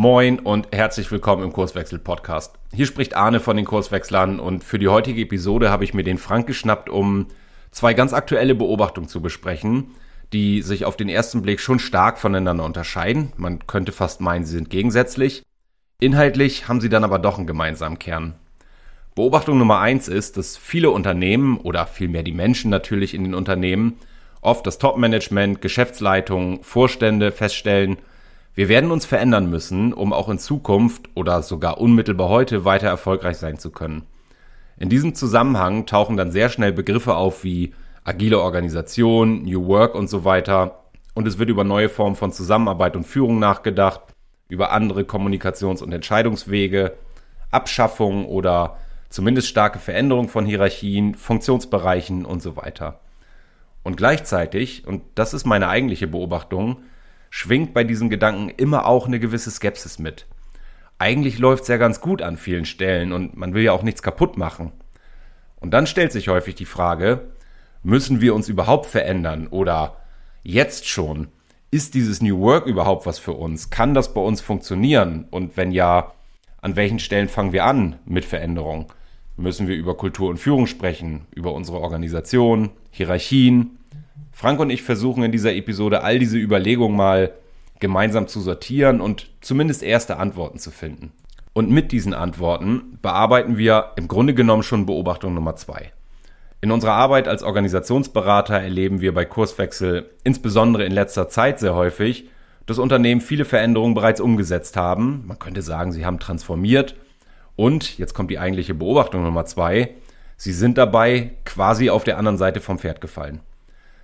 Moin und herzlich willkommen im Kurswechsel Podcast. Hier spricht Arne von den Kurswechslern und für die heutige Episode habe ich mir den Frank geschnappt, um zwei ganz aktuelle Beobachtungen zu besprechen, die sich auf den ersten Blick schon stark voneinander unterscheiden. Man könnte fast meinen, sie sind gegensätzlich. Inhaltlich haben sie dann aber doch einen gemeinsamen Kern. Beobachtung Nummer eins ist, dass viele Unternehmen oder vielmehr die Menschen natürlich in den Unternehmen oft das Top-Management, Geschäftsleitungen, Vorstände feststellen, wir werden uns verändern müssen, um auch in Zukunft oder sogar unmittelbar heute weiter erfolgreich sein zu können. In diesem Zusammenhang tauchen dann sehr schnell Begriffe auf wie agile Organisation, New Work und so weiter. Und es wird über neue Formen von Zusammenarbeit und Führung nachgedacht, über andere Kommunikations- und Entscheidungswege, Abschaffung oder zumindest starke Veränderung von Hierarchien, Funktionsbereichen und so weiter. Und gleichzeitig, und das ist meine eigentliche Beobachtung, schwingt bei diesen Gedanken immer auch eine gewisse Skepsis mit. Eigentlich läuft es ja ganz gut an vielen Stellen und man will ja auch nichts kaputt machen. Und dann stellt sich häufig die Frage, müssen wir uns überhaupt verändern oder jetzt schon? Ist dieses New Work überhaupt was für uns? Kann das bei uns funktionieren? Und wenn ja, an welchen Stellen fangen wir an mit Veränderung? Müssen wir über Kultur und Führung sprechen, über unsere Organisation, Hierarchien, Frank und ich versuchen in dieser Episode all diese Überlegungen mal gemeinsam zu sortieren und zumindest erste Antworten zu finden. Und mit diesen Antworten bearbeiten wir im Grunde genommen schon Beobachtung Nummer zwei. In unserer Arbeit als Organisationsberater erleben wir bei Kurswechsel insbesondere in letzter Zeit sehr häufig, dass Unternehmen viele Veränderungen bereits umgesetzt haben. Man könnte sagen, sie haben transformiert. Und, jetzt kommt die eigentliche Beobachtung Nummer zwei, sie sind dabei quasi auf der anderen Seite vom Pferd gefallen.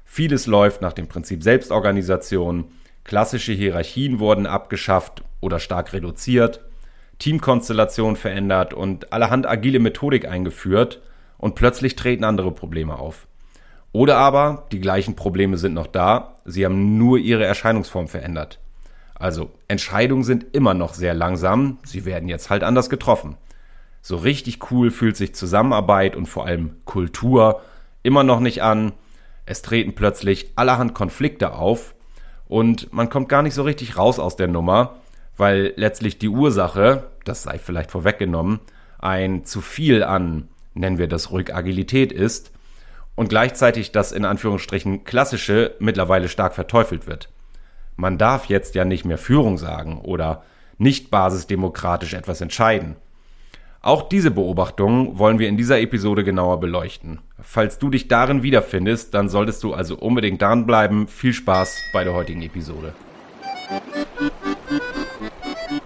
Vieles läuft nach dem Prinzip Selbstorganisation, klassische Hierarchien wurden abgeschafft oder stark reduziert, Teamkonstellation verändert und allerhand agile Methodik eingeführt und plötzlich treten andere Probleme auf. Oder aber die gleichen Probleme sind noch da, sie haben nur ihre Erscheinungsform verändert. Also Entscheidungen sind immer noch sehr langsam, sie werden jetzt halt anders getroffen. So richtig cool fühlt sich Zusammenarbeit und vor allem Kultur immer noch nicht an, es treten plötzlich allerhand Konflikte auf und man kommt gar nicht so richtig raus aus der Nummer, weil letztlich die Ursache, das sei vielleicht vorweggenommen, ein zu viel an, nennen wir das ruhig Agilität ist und gleichzeitig das in Anführungsstrichen klassische mittlerweile stark verteufelt wird. Man darf jetzt ja nicht mehr Führung sagen oder nicht basisdemokratisch etwas entscheiden. Auch diese Beobachtungen wollen wir in dieser Episode genauer beleuchten. Falls du dich darin wiederfindest, dann solltest du also unbedingt dranbleiben. Viel Spaß bei der heutigen Episode.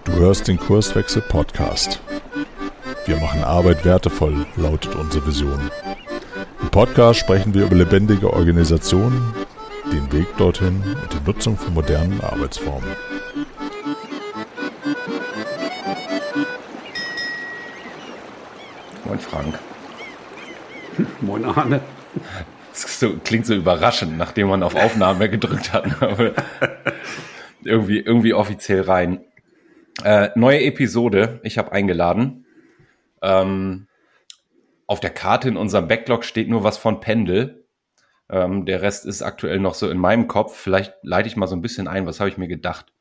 Du hörst den Kurswechsel Podcast. Wir machen Arbeit wertevoll, lautet unsere Vision. Im Podcast sprechen wir über lebendige Organisationen, den Weg dorthin und die Nutzung von modernen Arbeitsformen. Moin Frank. Moin Arne. Das so, klingt so überraschend, nachdem man auf Aufnahme gedrückt hat. irgendwie, irgendwie offiziell rein. Äh, neue Episode, ich habe eingeladen. Ähm, auf der Karte in unserem Backlog steht nur was von Pendel. Ähm, der Rest ist aktuell noch so in meinem Kopf. Vielleicht leite ich mal so ein bisschen ein, was habe ich mir gedacht.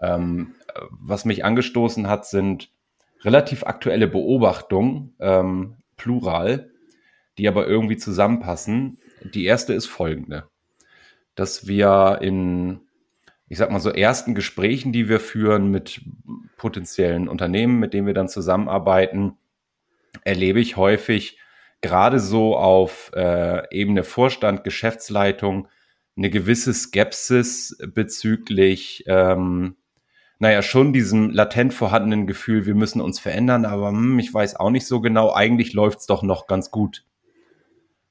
Ähm, was mich angestoßen hat, sind relativ aktuelle Beobachtung, ähm, plural, die aber irgendwie zusammenpassen. Die erste ist folgende, dass wir in, ich sag mal so, ersten Gesprächen, die wir führen mit potenziellen Unternehmen, mit denen wir dann zusammenarbeiten, erlebe ich häufig gerade so auf äh, Ebene Vorstand, Geschäftsleitung eine gewisse Skepsis bezüglich ähm, naja, schon diesem latent vorhandenen Gefühl, wir müssen uns verändern, aber hm, ich weiß auch nicht so genau, eigentlich läuft's doch noch ganz gut.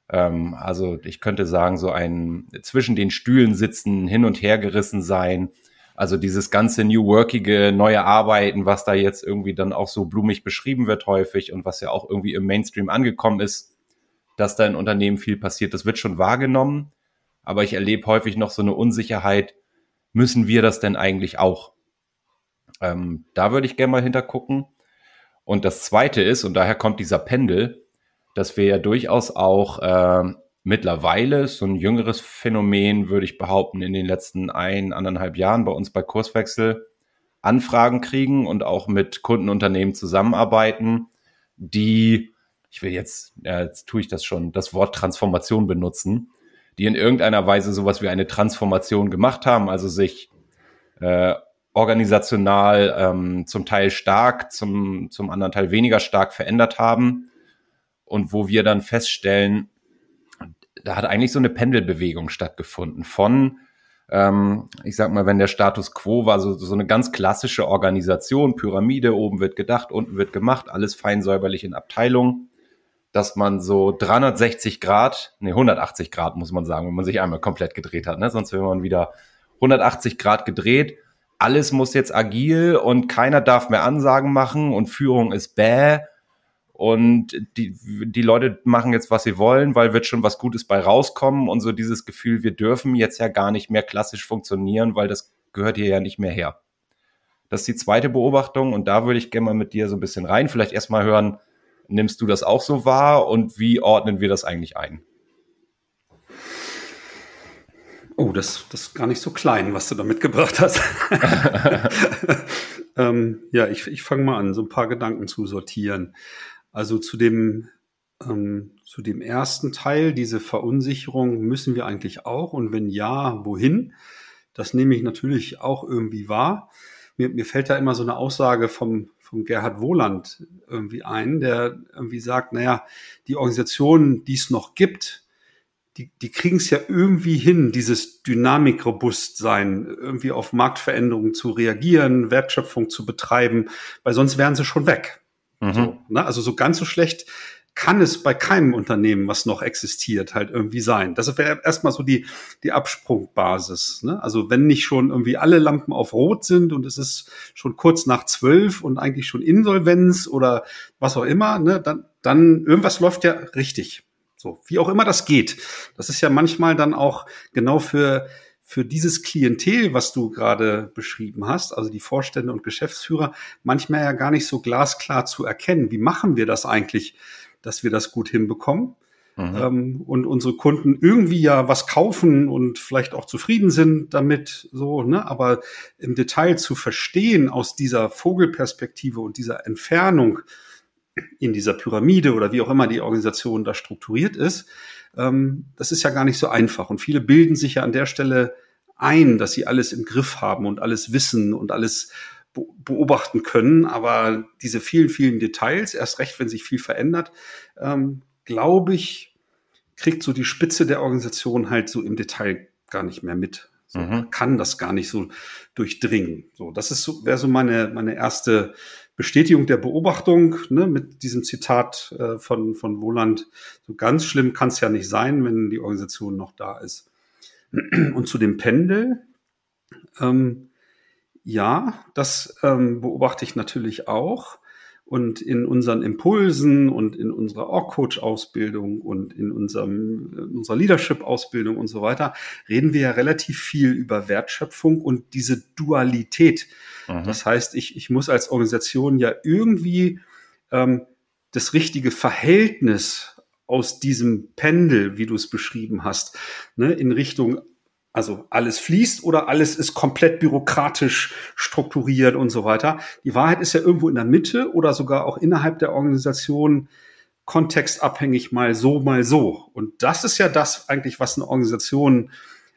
Ähm, also ich könnte sagen, so ein zwischen den Stühlen sitzen, hin und her gerissen sein. Also dieses ganze New Workige, neue Arbeiten, was da jetzt irgendwie dann auch so blumig beschrieben wird häufig und was ja auch irgendwie im Mainstream angekommen ist, dass da in Unternehmen viel passiert, das wird schon wahrgenommen. Aber ich erlebe häufig noch so eine Unsicherheit, müssen wir das denn eigentlich auch? Ähm, da würde ich gerne mal hintergucken. Und das Zweite ist, und daher kommt dieser Pendel, dass wir ja durchaus auch äh, mittlerweile so ein jüngeres Phänomen, würde ich behaupten, in den letzten ein, anderthalb Jahren bei uns bei Kurswechsel Anfragen kriegen und auch mit Kundenunternehmen zusammenarbeiten, die, ich will jetzt, ja, jetzt tue ich das schon, das Wort Transformation benutzen, die in irgendeiner Weise sowas wie eine Transformation gemacht haben, also sich äh, organisational ähm, zum Teil stark, zum, zum anderen Teil weniger stark verändert haben und wo wir dann feststellen, da hat eigentlich so eine Pendelbewegung stattgefunden von, ähm, ich sag mal, wenn der Status quo war, so, so eine ganz klassische Organisation, Pyramide, oben wird gedacht, unten wird gemacht, alles fein säuberlich in Abteilungen, dass man so 360 Grad, nee, 180 Grad muss man sagen, wenn man sich einmal komplett gedreht hat, ne? sonst wäre man wieder 180 Grad gedreht. Alles muss jetzt agil und keiner darf mehr Ansagen machen und Führung ist bäh und die, die Leute machen jetzt, was sie wollen, weil wird schon was Gutes bei rauskommen und so dieses Gefühl, wir dürfen jetzt ja gar nicht mehr klassisch funktionieren, weil das gehört hier ja nicht mehr her. Das ist die zweite Beobachtung und da würde ich gerne mal mit dir so ein bisschen rein. Vielleicht erstmal hören, nimmst du das auch so wahr und wie ordnen wir das eigentlich ein? Oh, das, das ist gar nicht so klein, was du da mitgebracht hast. ähm, ja, ich, ich fange mal an, so ein paar Gedanken zu sortieren. Also zu dem, ähm, zu dem ersten Teil, diese Verunsicherung, müssen wir eigentlich auch? Und wenn ja, wohin? Das nehme ich natürlich auch irgendwie wahr. Mir, mir fällt da immer so eine Aussage vom, vom Gerhard Wohland irgendwie ein, der irgendwie sagt, naja, die Organisationen, die es noch gibt, die, die kriegen es ja irgendwie hin, dieses Dynamikrobustsein, irgendwie auf Marktveränderungen zu reagieren, Wertschöpfung zu betreiben, weil sonst wären sie schon weg. Mhm. So, ne? Also so ganz so schlecht kann es bei keinem Unternehmen, was noch existiert, halt irgendwie sein. Das wäre erstmal so die, die Absprungbasis. Ne? Also wenn nicht schon irgendwie alle Lampen auf Rot sind und es ist schon kurz nach zwölf und eigentlich schon Insolvenz oder was auch immer, ne? dann, dann irgendwas läuft ja richtig. So, wie auch immer das geht. Das ist ja manchmal dann auch genau für für dieses Klientel, was du gerade beschrieben hast, also die Vorstände und Geschäftsführer, manchmal ja gar nicht so glasklar zu erkennen. Wie machen wir das eigentlich, dass wir das gut hinbekommen? Mhm. Ähm, und unsere Kunden irgendwie ja was kaufen und vielleicht auch zufrieden sind damit, so, ne? Aber im Detail zu verstehen aus dieser Vogelperspektive und dieser Entfernung in dieser Pyramide oder wie auch immer die Organisation da strukturiert ist, ähm, das ist ja gar nicht so einfach. Und viele bilden sich ja an der Stelle ein, dass sie alles im Griff haben und alles wissen und alles beobachten können. Aber diese vielen, vielen Details, erst recht, wenn sich viel verändert, ähm, glaube ich, kriegt so die Spitze der Organisation halt so im Detail gar nicht mehr mit. So, mhm. Kann das gar nicht so durchdringen. So, das ist so, wäre so meine, meine erste Bestätigung der Beobachtung, ne, mit diesem Zitat äh, von, von Woland. So ganz schlimm kann es ja nicht sein, wenn die Organisation noch da ist. Und zu dem Pendel, ähm, ja, das ähm, beobachte ich natürlich auch. Und in unseren Impulsen und in unserer Org-Coach-Ausbildung und in, unserem, in unserer Leadership-Ausbildung und so weiter reden wir ja relativ viel über Wertschöpfung und diese Dualität. Mhm. Das heißt, ich, ich muss als Organisation ja irgendwie ähm, das richtige Verhältnis aus diesem Pendel, wie du es beschrieben hast, ne, in Richtung also alles fließt oder alles ist komplett bürokratisch strukturiert und so weiter. Die Wahrheit ist ja irgendwo in der Mitte oder sogar auch innerhalb der Organisation kontextabhängig mal so, mal so. Und das ist ja das eigentlich, was eine Organisation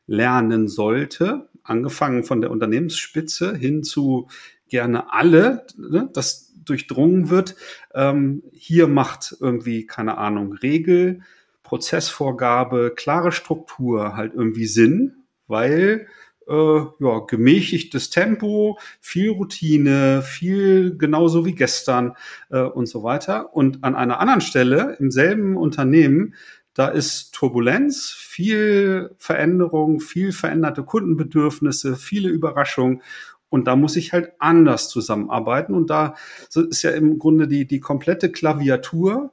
lernen sollte, angefangen von der Unternehmensspitze hin zu gerne alle, ne, das durchdrungen wird. Ähm, hier macht irgendwie, keine Ahnung, Regel, Prozessvorgabe, klare Struktur halt irgendwie Sinn weil äh, ja, gemächtigtes Tempo, viel Routine, viel genauso wie gestern äh, und so weiter. Und an einer anderen Stelle im selben Unternehmen, da ist Turbulenz, viel Veränderung, viel veränderte Kundenbedürfnisse, viele Überraschungen. Und da muss ich halt anders zusammenarbeiten. Und da ist ja im Grunde die, die komplette Klaviatur,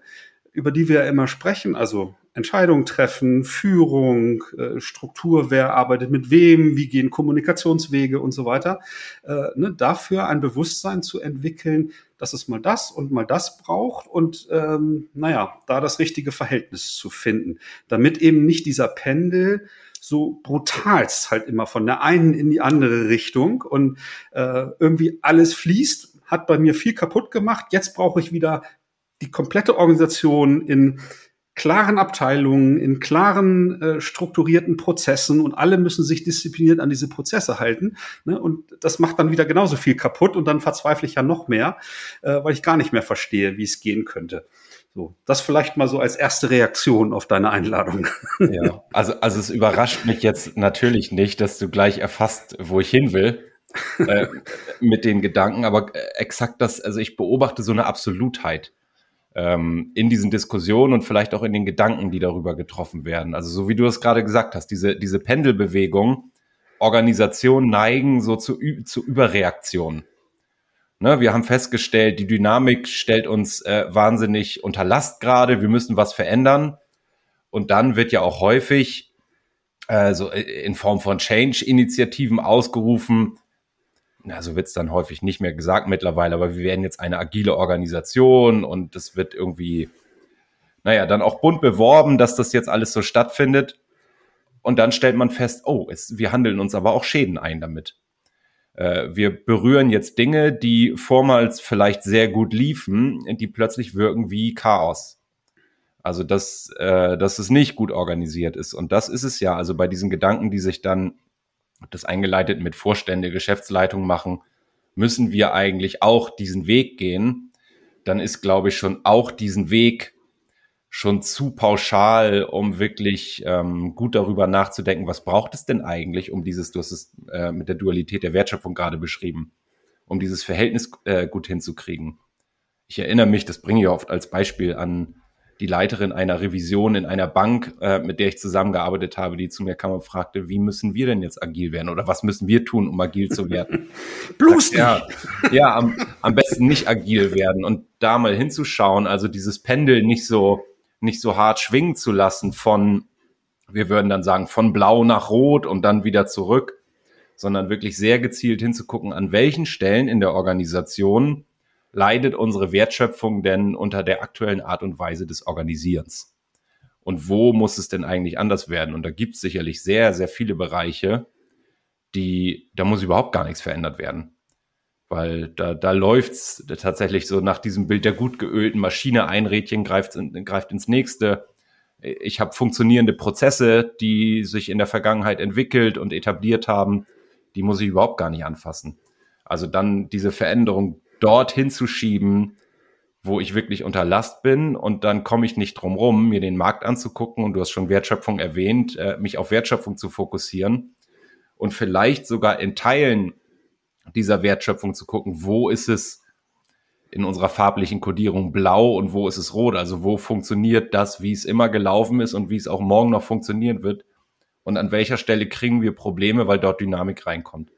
über die wir ja immer sprechen, also Entscheidungen treffen, Führung, äh, Struktur, wer arbeitet mit wem, wie gehen Kommunikationswege und so weiter. Äh, ne, dafür ein Bewusstsein zu entwickeln, dass es mal das und mal das braucht und ähm, naja, da das richtige Verhältnis zu finden, damit eben nicht dieser Pendel so brutalst halt immer von der einen in die andere Richtung und äh, irgendwie alles fließt, hat bei mir viel kaputt gemacht. Jetzt brauche ich wieder die komplette Organisation in klaren Abteilungen, in klaren äh, strukturierten Prozessen und alle müssen sich diszipliniert an diese Prozesse halten. Ne? Und das macht dann wieder genauso viel kaputt und dann verzweifle ich ja noch mehr, äh, weil ich gar nicht mehr verstehe, wie es gehen könnte. So, das vielleicht mal so als erste Reaktion auf deine Einladung. Ja, also, also es überrascht mich jetzt natürlich nicht, dass du gleich erfasst, wo ich hin will. äh, mit den Gedanken, aber äh, exakt das, also ich beobachte so eine Absolutheit ähm, in diesen Diskussionen und vielleicht auch in den Gedanken, die darüber getroffen werden. Also so wie du es gerade gesagt hast, diese, diese Pendelbewegung, Organisationen neigen so zu, zu Überreaktionen. Ne, wir haben festgestellt, die Dynamik stellt uns äh, wahnsinnig unter Last gerade, wir müssen was verändern. Und dann wird ja auch häufig äh, so in Form von Change-Initiativen ausgerufen, na, so wird's dann häufig nicht mehr gesagt mittlerweile, aber wir werden jetzt eine agile Organisation und das wird irgendwie, naja, dann auch bunt beworben, dass das jetzt alles so stattfindet. Und dann stellt man fest, oh, es, wir handeln uns aber auch Schäden ein damit. Äh, wir berühren jetzt Dinge, die vormals vielleicht sehr gut liefen, die plötzlich wirken wie Chaos. Also dass, äh, dass es nicht gut organisiert ist. Und das ist es ja. Also bei diesen Gedanken, die sich dann das eingeleitet mit Vorstände, Geschäftsleitung machen, müssen wir eigentlich auch diesen Weg gehen, dann ist, glaube ich, schon auch diesen Weg schon zu pauschal, um wirklich ähm, gut darüber nachzudenken, was braucht es denn eigentlich, um dieses, du hast es äh, mit der Dualität der Wertschöpfung gerade beschrieben, um dieses Verhältnis äh, gut hinzukriegen. Ich erinnere mich, das bringe ich oft als Beispiel an die Leiterin einer Revision in einer Bank, äh, mit der ich zusammengearbeitet habe, die zu mir kam und fragte, wie müssen wir denn jetzt agil werden oder was müssen wir tun, um agil zu werden? Bloß nicht. Ja, ja am, am besten nicht agil werden und da mal hinzuschauen, also dieses Pendel nicht so, nicht so hart schwingen zu lassen von, wir würden dann sagen, von blau nach rot und dann wieder zurück, sondern wirklich sehr gezielt hinzugucken, an welchen Stellen in der Organisation leidet unsere Wertschöpfung denn unter der aktuellen Art und Weise des Organisierens? Und wo muss es denn eigentlich anders werden? Und da gibt es sicherlich sehr, sehr viele Bereiche, die, da muss überhaupt gar nichts verändert werden. Weil da, da läuft's tatsächlich so nach diesem Bild der gut geölten Maschine, ein Rädchen greift, greift ins nächste. Ich habe funktionierende Prozesse, die sich in der Vergangenheit entwickelt und etabliert haben, die muss ich überhaupt gar nicht anfassen. Also dann diese Veränderung dorthin zu schieben, wo ich wirklich unter Last bin. Und dann komme ich nicht drum rum, mir den Markt anzugucken. Und du hast schon Wertschöpfung erwähnt, äh, mich auf Wertschöpfung zu fokussieren und vielleicht sogar in Teilen dieser Wertschöpfung zu gucken, wo ist es in unserer farblichen Kodierung blau und wo ist es rot, also wo funktioniert das, wie es immer gelaufen ist und wie es auch morgen noch funktionieren wird? Und an welcher Stelle kriegen wir Probleme, weil dort Dynamik reinkommt.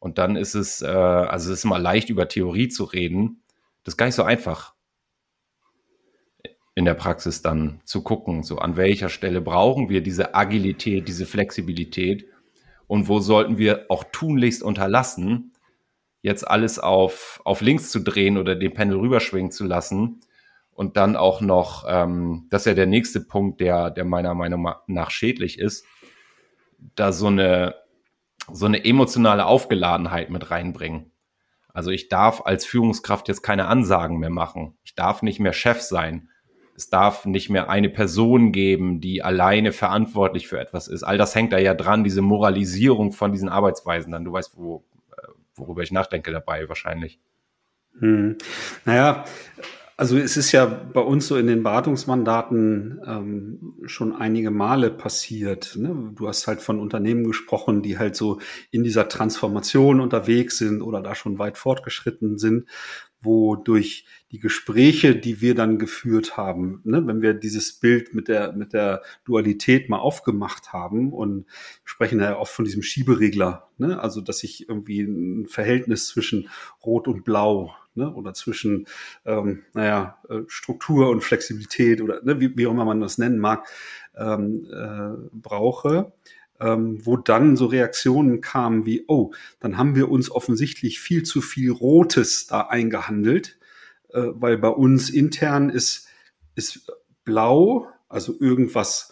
Und dann ist es, äh, also es ist immer leicht über Theorie zu reden. Das ist gar nicht so einfach in der Praxis dann zu gucken, so an welcher Stelle brauchen wir diese Agilität, diese Flexibilität und wo sollten wir auch tunlichst unterlassen, jetzt alles auf, auf links zu drehen oder den Pendel rüberschwingen zu lassen und dann auch noch, ähm, das ist ja der nächste Punkt, der, der meiner Meinung nach schädlich ist, da so eine so eine emotionale Aufgeladenheit mit reinbringen. Also ich darf als Führungskraft jetzt keine Ansagen mehr machen. Ich darf nicht mehr Chef sein. Es darf nicht mehr eine Person geben, die alleine verantwortlich für etwas ist. All das hängt da ja dran, diese Moralisierung von diesen Arbeitsweisen dann. Du weißt, wo, äh, worüber ich nachdenke dabei wahrscheinlich. Hm. Naja, also es ist ja bei uns so in den Beratungsmandaten ähm, schon einige Male passiert. Ne? Du hast halt von Unternehmen gesprochen, die halt so in dieser Transformation unterwegs sind oder da schon weit fortgeschritten sind, wo durch die Gespräche, die wir dann geführt haben, ne, wenn wir dieses Bild mit der, mit der Dualität mal aufgemacht haben und sprechen ja oft von diesem Schieberegler, ne, also dass ich irgendwie ein Verhältnis zwischen Rot und Blau ne? oder zwischen, ähm, naja, äh, Struktur und Flexibilität oder ne, wie, wie auch immer man das nennen mag, ähm, äh, brauche. Ähm, wo dann so Reaktionen kamen wie, oh, dann haben wir uns offensichtlich viel zu viel Rotes da eingehandelt, äh, weil bei uns intern ist, ist blau, also irgendwas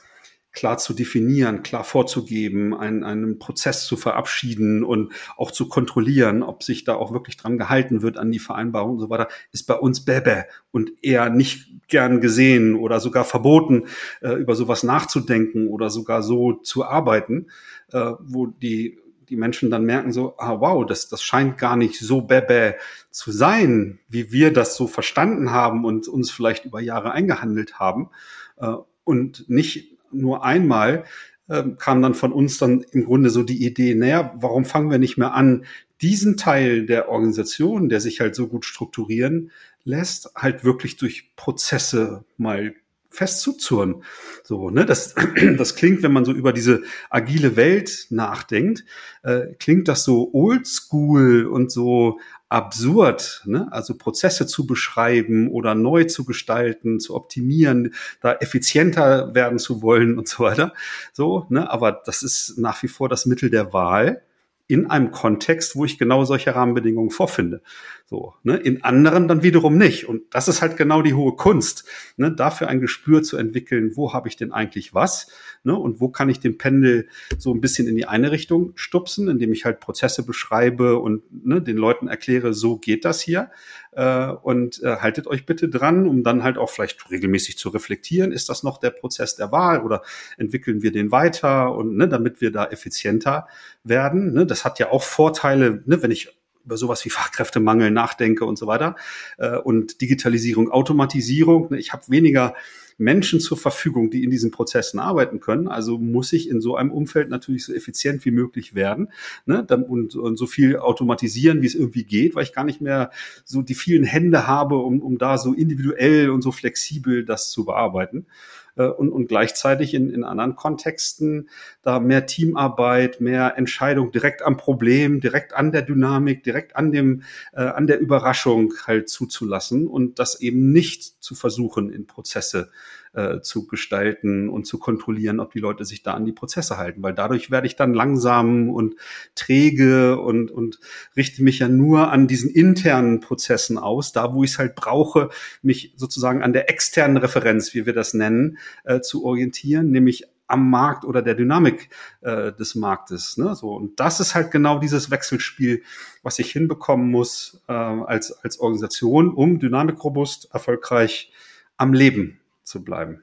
klar zu definieren, klar vorzugeben, einen, einen Prozess zu verabschieden und auch zu kontrollieren, ob sich da auch wirklich dran gehalten wird an die Vereinbarung und so weiter, ist bei uns Bäbä und eher nicht gern gesehen oder sogar verboten, äh, über sowas nachzudenken oder sogar so zu arbeiten, äh, wo die die Menschen dann merken so, ah wow, das, das scheint gar nicht so bäbä zu sein, wie wir das so verstanden haben und uns vielleicht über Jahre eingehandelt haben. Äh, und nicht nur einmal äh, kam dann von uns dann im Grunde so die Idee, naja, warum fangen wir nicht mehr an, diesen Teil der Organisation, der sich halt so gut strukturieren lässt, halt wirklich durch Prozesse mal festzuzurren. So, ne, das, das klingt, wenn man so über diese agile Welt nachdenkt, äh, klingt das so oldschool und so absurd, ne? also Prozesse zu beschreiben oder neu zu gestalten, zu optimieren, da effizienter werden zu wollen und so weiter. So, ne? aber das ist nach wie vor das Mittel der Wahl in einem Kontext, wo ich genau solche Rahmenbedingungen vorfinde. So, ne? In anderen dann wiederum nicht. Und das ist halt genau die hohe Kunst, ne? dafür ein Gespür zu entwickeln, wo habe ich denn eigentlich was ne? und wo kann ich den Pendel so ein bisschen in die eine Richtung stupsen, indem ich halt Prozesse beschreibe und ne, den Leuten erkläre, so geht das hier. Äh, und äh, haltet euch bitte dran, um dann halt auch vielleicht regelmäßig zu reflektieren, ist das noch der Prozess der Wahl oder entwickeln wir den weiter und ne, damit wir da effizienter werden. Ne? Das hat ja auch Vorteile, ne, wenn ich über sowas wie Fachkräftemangel nachdenke und so weiter. Äh, und Digitalisierung, Automatisierung. Ne, ich habe weniger Menschen zur Verfügung, die in diesen Prozessen arbeiten können. Also muss ich in so einem Umfeld natürlich so effizient wie möglich werden ne? und, und so viel automatisieren, wie es irgendwie geht, weil ich gar nicht mehr so die vielen Hände habe, um, um da so individuell und so flexibel das zu bearbeiten. Äh, und, und gleichzeitig in, in anderen Kontexten da mehr Teamarbeit, mehr Entscheidung direkt am Problem, direkt an der Dynamik, direkt an dem, äh, an der Überraschung halt zuzulassen und das eben nicht zu versuchen, in Prozesse äh, zu gestalten und zu kontrollieren, ob die Leute sich da an die Prozesse halten, weil dadurch werde ich dann langsam und träge und, und richte mich ja nur an diesen internen Prozessen aus, da wo ich es halt brauche, mich sozusagen an der externen Referenz, wie wir das nennen, äh, zu orientieren, nämlich am Markt oder der Dynamik äh, des Marktes. Ne? So, und das ist halt genau dieses Wechselspiel, was ich hinbekommen muss äh, als, als Organisation, um dynamikrobust, erfolgreich am Leben zu bleiben.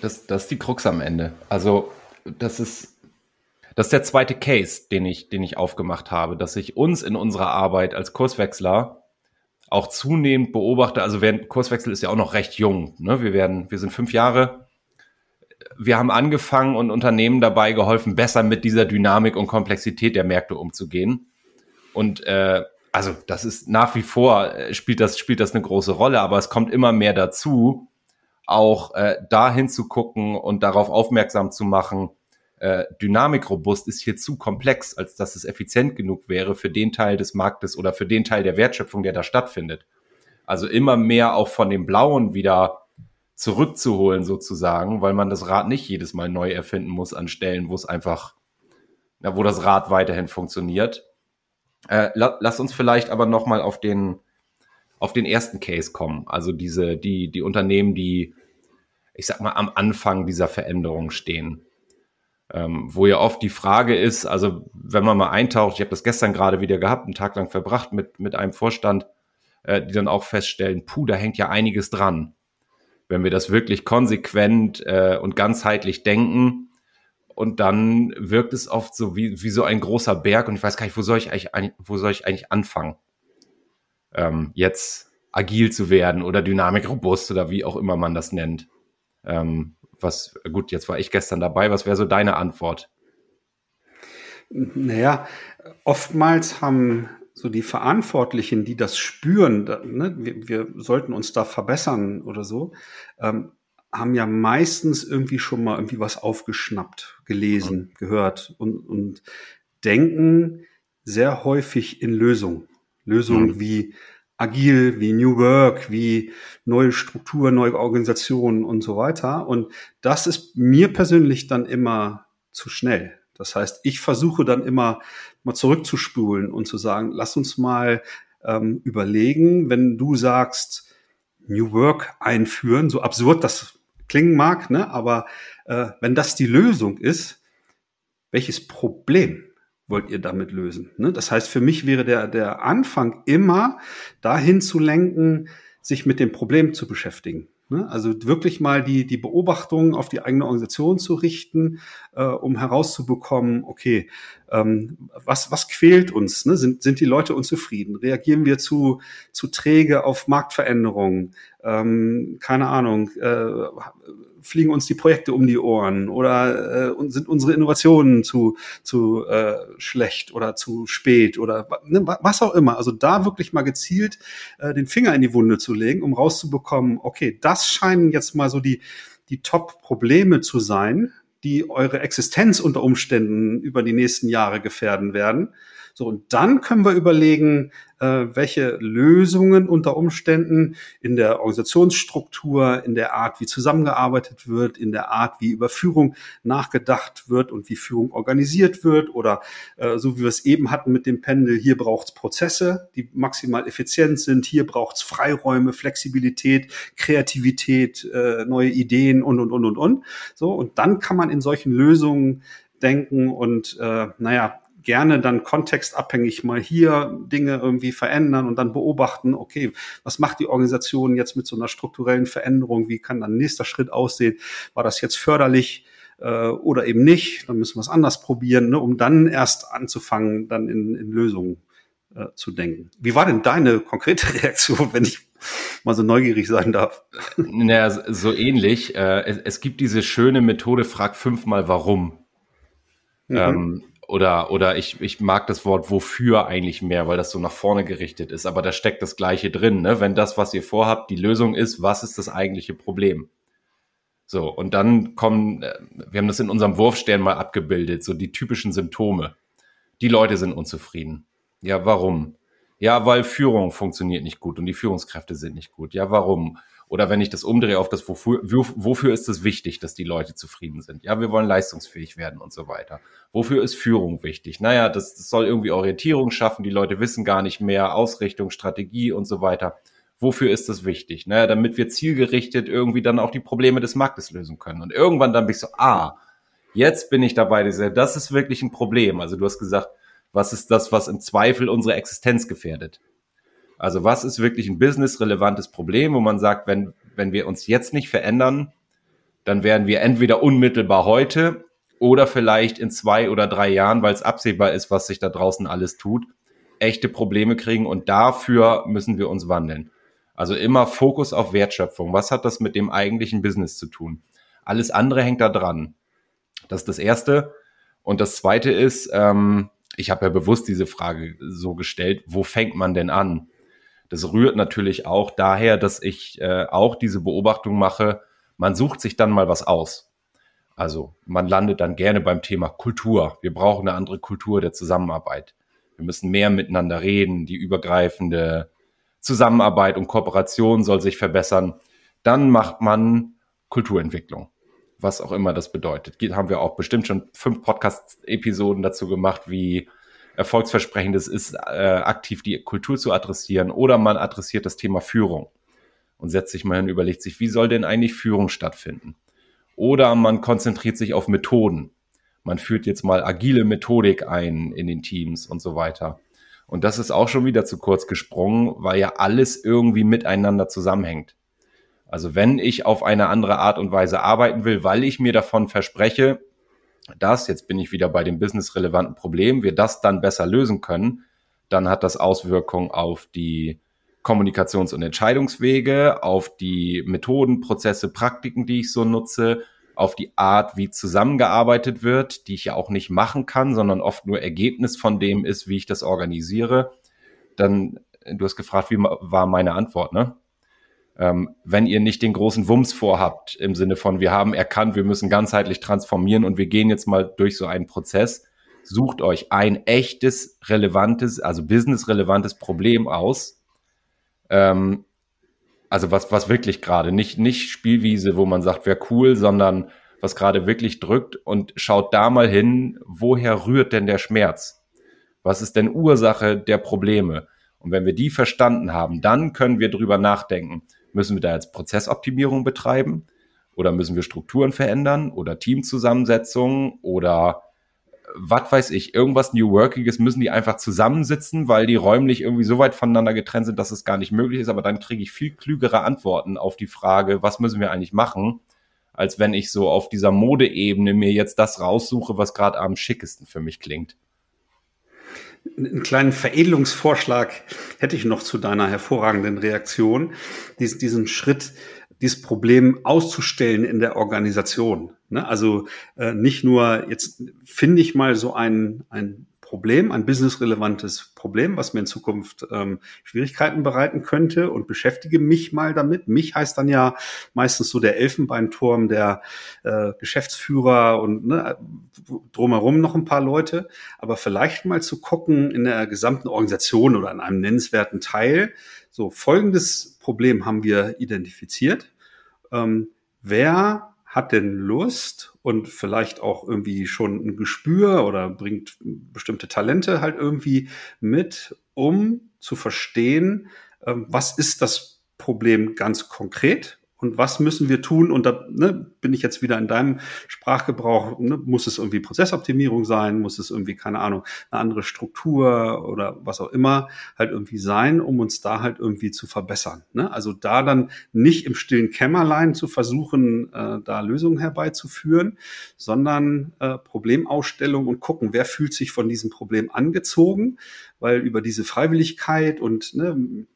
Das, das ist die Krux am Ende. Also, das ist, das ist der zweite Case, den ich, den ich aufgemacht habe, dass ich uns in unserer Arbeit als Kurswechsler auch zunehmend beobachte. Also, während Kurswechsel ist ja auch noch recht jung. Ne? Wir werden, wir sind fünf Jahre. Wir haben angefangen und Unternehmen dabei geholfen, besser mit dieser Dynamik und Komplexität der Märkte umzugehen. Und äh, also das ist nach wie vor äh, spielt das spielt das eine große Rolle, aber es kommt immer mehr dazu, auch äh, dahin zu gucken und darauf aufmerksam zu machen, äh, dynamikrobust ist hier zu komplex, als dass es effizient genug wäre für den Teil des Marktes oder für den Teil der Wertschöpfung, der da stattfindet. Also immer mehr auch von dem Blauen wieder zurückzuholen sozusagen, weil man das Rad nicht jedes Mal neu erfinden muss an Stellen, wo es einfach, na, wo das Rad weiterhin funktioniert. Äh, la, lass uns vielleicht aber noch mal auf den auf den ersten Case kommen. Also diese, die, die Unternehmen, die, ich sag mal, am Anfang dieser Veränderung stehen. Ähm, wo ja oft die Frage ist, also wenn man mal eintaucht, ich habe das gestern gerade wieder gehabt, einen Tag lang verbracht mit, mit einem Vorstand, äh, die dann auch feststellen, puh, da hängt ja einiges dran. Wenn wir das wirklich konsequent äh, und ganzheitlich denken, und dann wirkt es oft so wie, wie so ein großer Berg und ich weiß gar nicht, wo soll ich eigentlich, wo soll ich eigentlich anfangen? Ähm, jetzt agil zu werden oder dynamikrobust oder wie auch immer man das nennt. Ähm, was, gut, jetzt war ich gestern dabei. Was wäre so deine Antwort? Naja, oftmals haben so die Verantwortlichen, die das spüren, ne, wir, wir, sollten uns da verbessern oder so, ähm, haben ja meistens irgendwie schon mal irgendwie was aufgeschnappt, gelesen, gehört und, und denken sehr häufig in Lösungen. Lösungen mhm. wie agil, wie New Work, wie neue Strukturen, neue Organisationen und so weiter. Und das ist mir persönlich dann immer zu schnell. Das heißt, ich versuche dann immer mal zurückzuspulen und zu sagen, lass uns mal ähm, überlegen, wenn du sagst, New Work einführen, so absurd das klingen mag, ne? aber äh, wenn das die Lösung ist, welches Problem wollt ihr damit lösen? Ne? Das heißt, für mich wäre der, der Anfang immer dahin zu lenken, sich mit dem Problem zu beschäftigen. Ne? Also wirklich mal die, die Beobachtungen auf die eigene Organisation zu richten, äh, um herauszubekommen, okay, ähm, was, was quält uns? Ne? Sind, sind die Leute unzufrieden? Reagieren wir zu, zu träge auf Marktveränderungen? Ähm, keine Ahnung, äh, fliegen uns die Projekte um die Ohren oder äh, sind unsere Innovationen zu, zu äh, schlecht oder zu spät oder ne, was auch immer. Also da wirklich mal gezielt äh, den Finger in die Wunde zu legen, um rauszubekommen, okay, das scheinen jetzt mal so die, die Top-Probleme zu sein, die eure Existenz unter Umständen über die nächsten Jahre gefährden werden. So, und dann können wir überlegen, äh, welche Lösungen unter Umständen in der Organisationsstruktur, in der Art, wie zusammengearbeitet wird, in der Art, wie über Führung nachgedacht wird und wie Führung organisiert wird oder äh, so wie wir es eben hatten mit dem Pendel, hier braucht es Prozesse, die maximal effizient sind, hier braucht es Freiräume, Flexibilität, Kreativität, äh, neue Ideen und, und, und, und, und. So, und dann kann man in solchen Lösungen denken und äh, naja, gerne dann kontextabhängig mal hier Dinge irgendwie verändern und dann beobachten, okay, was macht die Organisation jetzt mit so einer strukturellen Veränderung? Wie kann dann nächster Schritt aussehen? War das jetzt förderlich? äh, oder eben nicht, dann müssen wir es anders probieren, ne, um dann erst anzufangen, dann in, in Lösungen äh, zu denken. Wie war denn deine konkrete Reaktion, wenn ich mal so neugierig sein darf? Naja, so ähnlich. Äh, es, es, gibt diese schöne Methode, frag fünfmal warum. Mhm. Ähm, oder, oder ich, ich mag das Wort wofür eigentlich mehr, weil das so nach vorne gerichtet ist. Aber da steckt das Gleiche drin. Ne? Wenn das, was ihr vorhabt, die Lösung ist, was ist das eigentliche Problem? So, und dann kommen, äh, wir haben das in unserem Wurfstern mal abgebildet, so die typischen Symptome. Die Leute sind unzufrieden. Ja, warum? Ja, weil Führung funktioniert nicht gut und die Führungskräfte sind nicht gut. Ja, warum? Oder wenn ich das umdrehe auf das, wofür, wofür ist es wichtig, dass die Leute zufrieden sind? Ja, wir wollen leistungsfähig werden und so weiter. Wofür ist Führung wichtig? Naja, das, das soll irgendwie Orientierung schaffen. Die Leute wissen gar nicht mehr, Ausrichtung, Strategie und so weiter. Wofür ist das wichtig? Naja, damit wir zielgerichtet irgendwie dann auch die Probleme des Marktes lösen können. Und irgendwann dann bin ich so, ah, jetzt bin ich dabei, das ist wirklich ein Problem. Also du hast gesagt, was ist das, was im Zweifel unsere Existenz gefährdet? Also was ist wirklich ein businessrelevantes Problem, wo man sagt, wenn, wenn wir uns jetzt nicht verändern, dann werden wir entweder unmittelbar heute oder vielleicht in zwei oder drei Jahren, weil es absehbar ist, was sich da draußen alles tut, echte Probleme kriegen und dafür müssen wir uns wandeln. Also immer Fokus auf Wertschöpfung. Was hat das mit dem eigentlichen Business zu tun? Alles andere hängt da dran. Das ist das Erste. Und das Zweite ist, ähm, ich habe ja bewusst diese Frage so gestellt, wo fängt man denn an? Das rührt natürlich auch daher, dass ich äh, auch diese Beobachtung mache, man sucht sich dann mal was aus. Also man landet dann gerne beim Thema Kultur. Wir brauchen eine andere Kultur der Zusammenarbeit. Wir müssen mehr miteinander reden. Die übergreifende Zusammenarbeit und Kooperation soll sich verbessern. Dann macht man Kulturentwicklung. Was auch immer das bedeutet. Haben wir auch bestimmt schon fünf Podcast-Episoden dazu gemacht, wie erfolgsversprechend es ist, äh, aktiv die Kultur zu adressieren oder man adressiert das Thema Führung und setzt sich mal hin und überlegt sich, wie soll denn eigentlich Führung stattfinden? Oder man konzentriert sich auf Methoden. Man führt jetzt mal agile Methodik ein in den Teams und so weiter. Und das ist auch schon wieder zu kurz gesprungen, weil ja alles irgendwie miteinander zusammenhängt. Also wenn ich auf eine andere Art und Weise arbeiten will, weil ich mir davon verspreche, dass, jetzt bin ich wieder bei dem businessrelevanten Problem, wir das dann besser lösen können, dann hat das Auswirkungen auf die Kommunikations- und Entscheidungswege, auf die Methoden, Prozesse, Praktiken, die ich so nutze, auf die Art, wie zusammengearbeitet wird, die ich ja auch nicht machen kann, sondern oft nur Ergebnis von dem ist, wie ich das organisiere. Dann, du hast gefragt, wie war meine Antwort, ne? Ähm, wenn ihr nicht den großen Wumms vorhabt, im Sinne von, wir haben erkannt, wir müssen ganzheitlich transformieren und wir gehen jetzt mal durch so einen Prozess, sucht euch ein echtes, relevantes, also business-relevantes Problem aus. Ähm, also was, was wirklich gerade, nicht, nicht Spielwiese, wo man sagt, wäre cool, sondern was gerade wirklich drückt und schaut da mal hin, woher rührt denn der Schmerz? Was ist denn Ursache der Probleme? Und wenn wir die verstanden haben, dann können wir drüber nachdenken, Müssen wir da jetzt Prozessoptimierung betreiben? Oder müssen wir Strukturen verändern oder Teamzusammensetzungen oder was weiß ich, irgendwas New Workiges müssen die einfach zusammensitzen, weil die räumlich irgendwie so weit voneinander getrennt sind, dass es gar nicht möglich ist. Aber dann kriege ich viel klügere Antworten auf die Frage, was müssen wir eigentlich machen, als wenn ich so auf dieser Modeebene mir jetzt das raussuche, was gerade am schickesten für mich klingt. Einen kleinen Veredelungsvorschlag hätte ich noch zu deiner hervorragenden Reaktion. Dies, diesen Schritt, dieses Problem auszustellen in der Organisation. Ne? Also äh, nicht nur, jetzt finde ich mal so ein, ein Problem, ein businessrelevantes Problem, was mir in Zukunft ähm, Schwierigkeiten bereiten könnte und beschäftige mich mal damit. Mich heißt dann ja meistens so der Elfenbeinturm der äh, Geschäftsführer und ne, drumherum noch ein paar Leute. Aber vielleicht mal zu gucken in der gesamten Organisation oder in einem nennenswerten Teil. So, folgendes Problem haben wir identifiziert. Ähm, wer hat denn Lust und vielleicht auch irgendwie schon ein Gespür oder bringt bestimmte Talente halt irgendwie mit, um zu verstehen, ähm, was ist das Problem ganz konkret und was müssen wir tun? Und da ne, bin ich jetzt wieder in deinem Sprachgebrauch. Ne, muss es irgendwie Prozessoptimierung sein? Muss es irgendwie, keine Ahnung, eine andere Struktur oder was auch immer halt irgendwie sein, um uns da halt irgendwie zu verbessern? Ne? Also da dann nicht im stillen Kämmerlein zu versuchen, äh, da Lösungen herbeizuführen, sondern äh, Problemausstellung und gucken, wer fühlt sich von diesem Problem angezogen, weil über diese Freiwilligkeit und ne,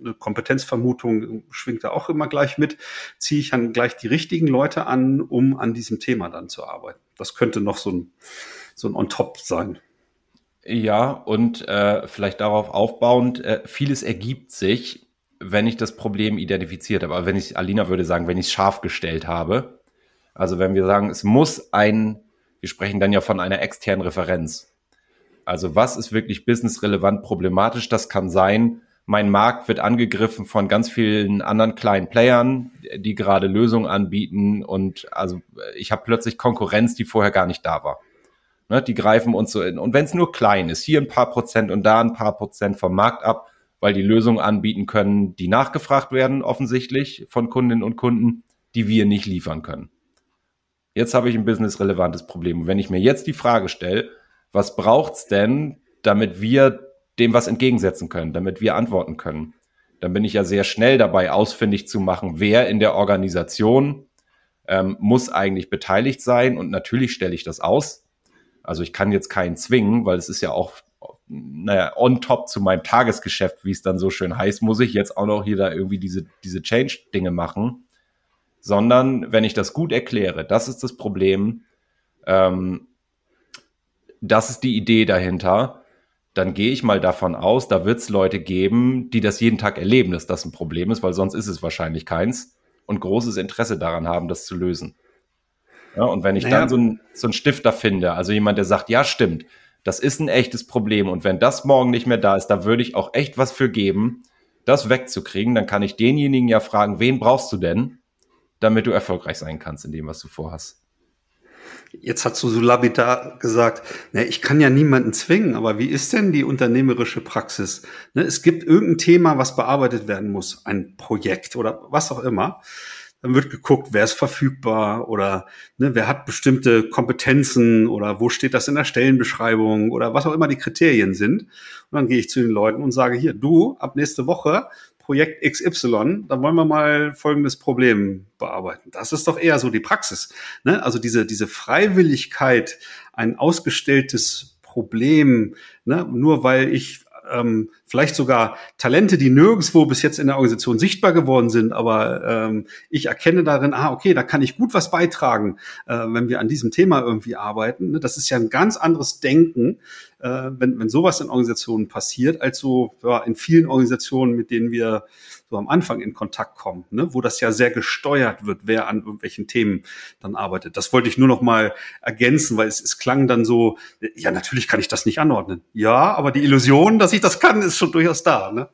eine Kompetenzvermutung schwingt da auch immer gleich mit, ziehe ich dann gleich die richtigen Leute an, um an diesem Thema dann zu arbeiten. Das könnte noch so ein, so ein On-Top sein. Ja, und äh, vielleicht darauf aufbauend, äh, vieles ergibt sich, wenn ich das Problem identifiziert habe. Aber wenn ich, Alina würde sagen, wenn ich es scharf gestellt habe. Also wenn wir sagen, es muss ein, wir sprechen dann ja von einer externen Referenz. Also was ist wirklich businessrelevant problematisch? Das kann sein, mein Markt wird angegriffen von ganz vielen anderen kleinen Playern, die gerade Lösungen anbieten und also ich habe plötzlich Konkurrenz, die vorher gar nicht da war. Ne, die greifen uns so in. Und wenn es nur klein ist, hier ein paar Prozent und da ein paar Prozent vom Markt ab, weil die Lösungen anbieten können, die nachgefragt werden, offensichtlich von Kundinnen und Kunden, die wir nicht liefern können. Jetzt habe ich ein businessrelevantes Problem. Und wenn ich mir jetzt die Frage stelle, was braucht's denn, damit wir dem was entgegensetzen können, damit wir antworten können. Dann bin ich ja sehr schnell dabei, ausfindig zu machen, wer in der Organisation ähm, muss eigentlich beteiligt sein. Und natürlich stelle ich das aus. Also ich kann jetzt keinen zwingen, weil es ist ja auch, naja, on top zu meinem Tagesgeschäft, wie es dann so schön heißt, muss ich jetzt auch noch hier da irgendwie diese, diese Change-Dinge machen. Sondern wenn ich das gut erkläre, das ist das Problem, ähm, das ist die Idee dahinter dann gehe ich mal davon aus, da wird es Leute geben, die das jeden Tag erleben, dass das ein Problem ist, weil sonst ist es wahrscheinlich keins und großes Interesse daran haben, das zu lösen. Ja, und wenn ich naja. dann so, ein, so einen Stifter finde, also jemand, der sagt, ja, stimmt, das ist ein echtes Problem und wenn das morgen nicht mehr da ist, da würde ich auch echt was für geben, das wegzukriegen, dann kann ich denjenigen ja fragen, wen brauchst du denn, damit du erfolgreich sein kannst in dem, was du vorhast. Jetzt hast du so lapidar gesagt, ne, ich kann ja niemanden zwingen, aber wie ist denn die unternehmerische Praxis? Ne, es gibt irgendein Thema, was bearbeitet werden muss, ein Projekt oder was auch immer. Dann wird geguckt, wer ist verfügbar oder ne, wer hat bestimmte Kompetenzen oder wo steht das in der Stellenbeschreibung oder was auch immer die Kriterien sind. Und dann gehe ich zu den Leuten und sage, hier, du, ab nächste Woche Projekt XY, da wollen wir mal folgendes Problem bearbeiten. Das ist doch eher so die Praxis. Ne? Also diese, diese Freiwilligkeit, ein ausgestelltes Problem, ne? nur weil ich ähm, vielleicht sogar Talente, die nirgendwo bis jetzt in der Organisation sichtbar geworden sind, aber ähm, ich erkenne darin, ah, okay, da kann ich gut was beitragen, äh, wenn wir an diesem Thema irgendwie arbeiten. Ne? Das ist ja ein ganz anderes Denken, äh, wenn, wenn sowas in Organisationen passiert, als so ja, in vielen Organisationen, mit denen wir so am Anfang in Kontakt kommen, ne? wo das ja sehr gesteuert wird, wer an irgendwelchen Themen dann arbeitet. Das wollte ich nur noch mal ergänzen, weil es, es klang dann so, ja, natürlich kann ich das nicht anordnen. Ja, aber die Illusion, dass ich das kann, ist schon durchaus da. Ne?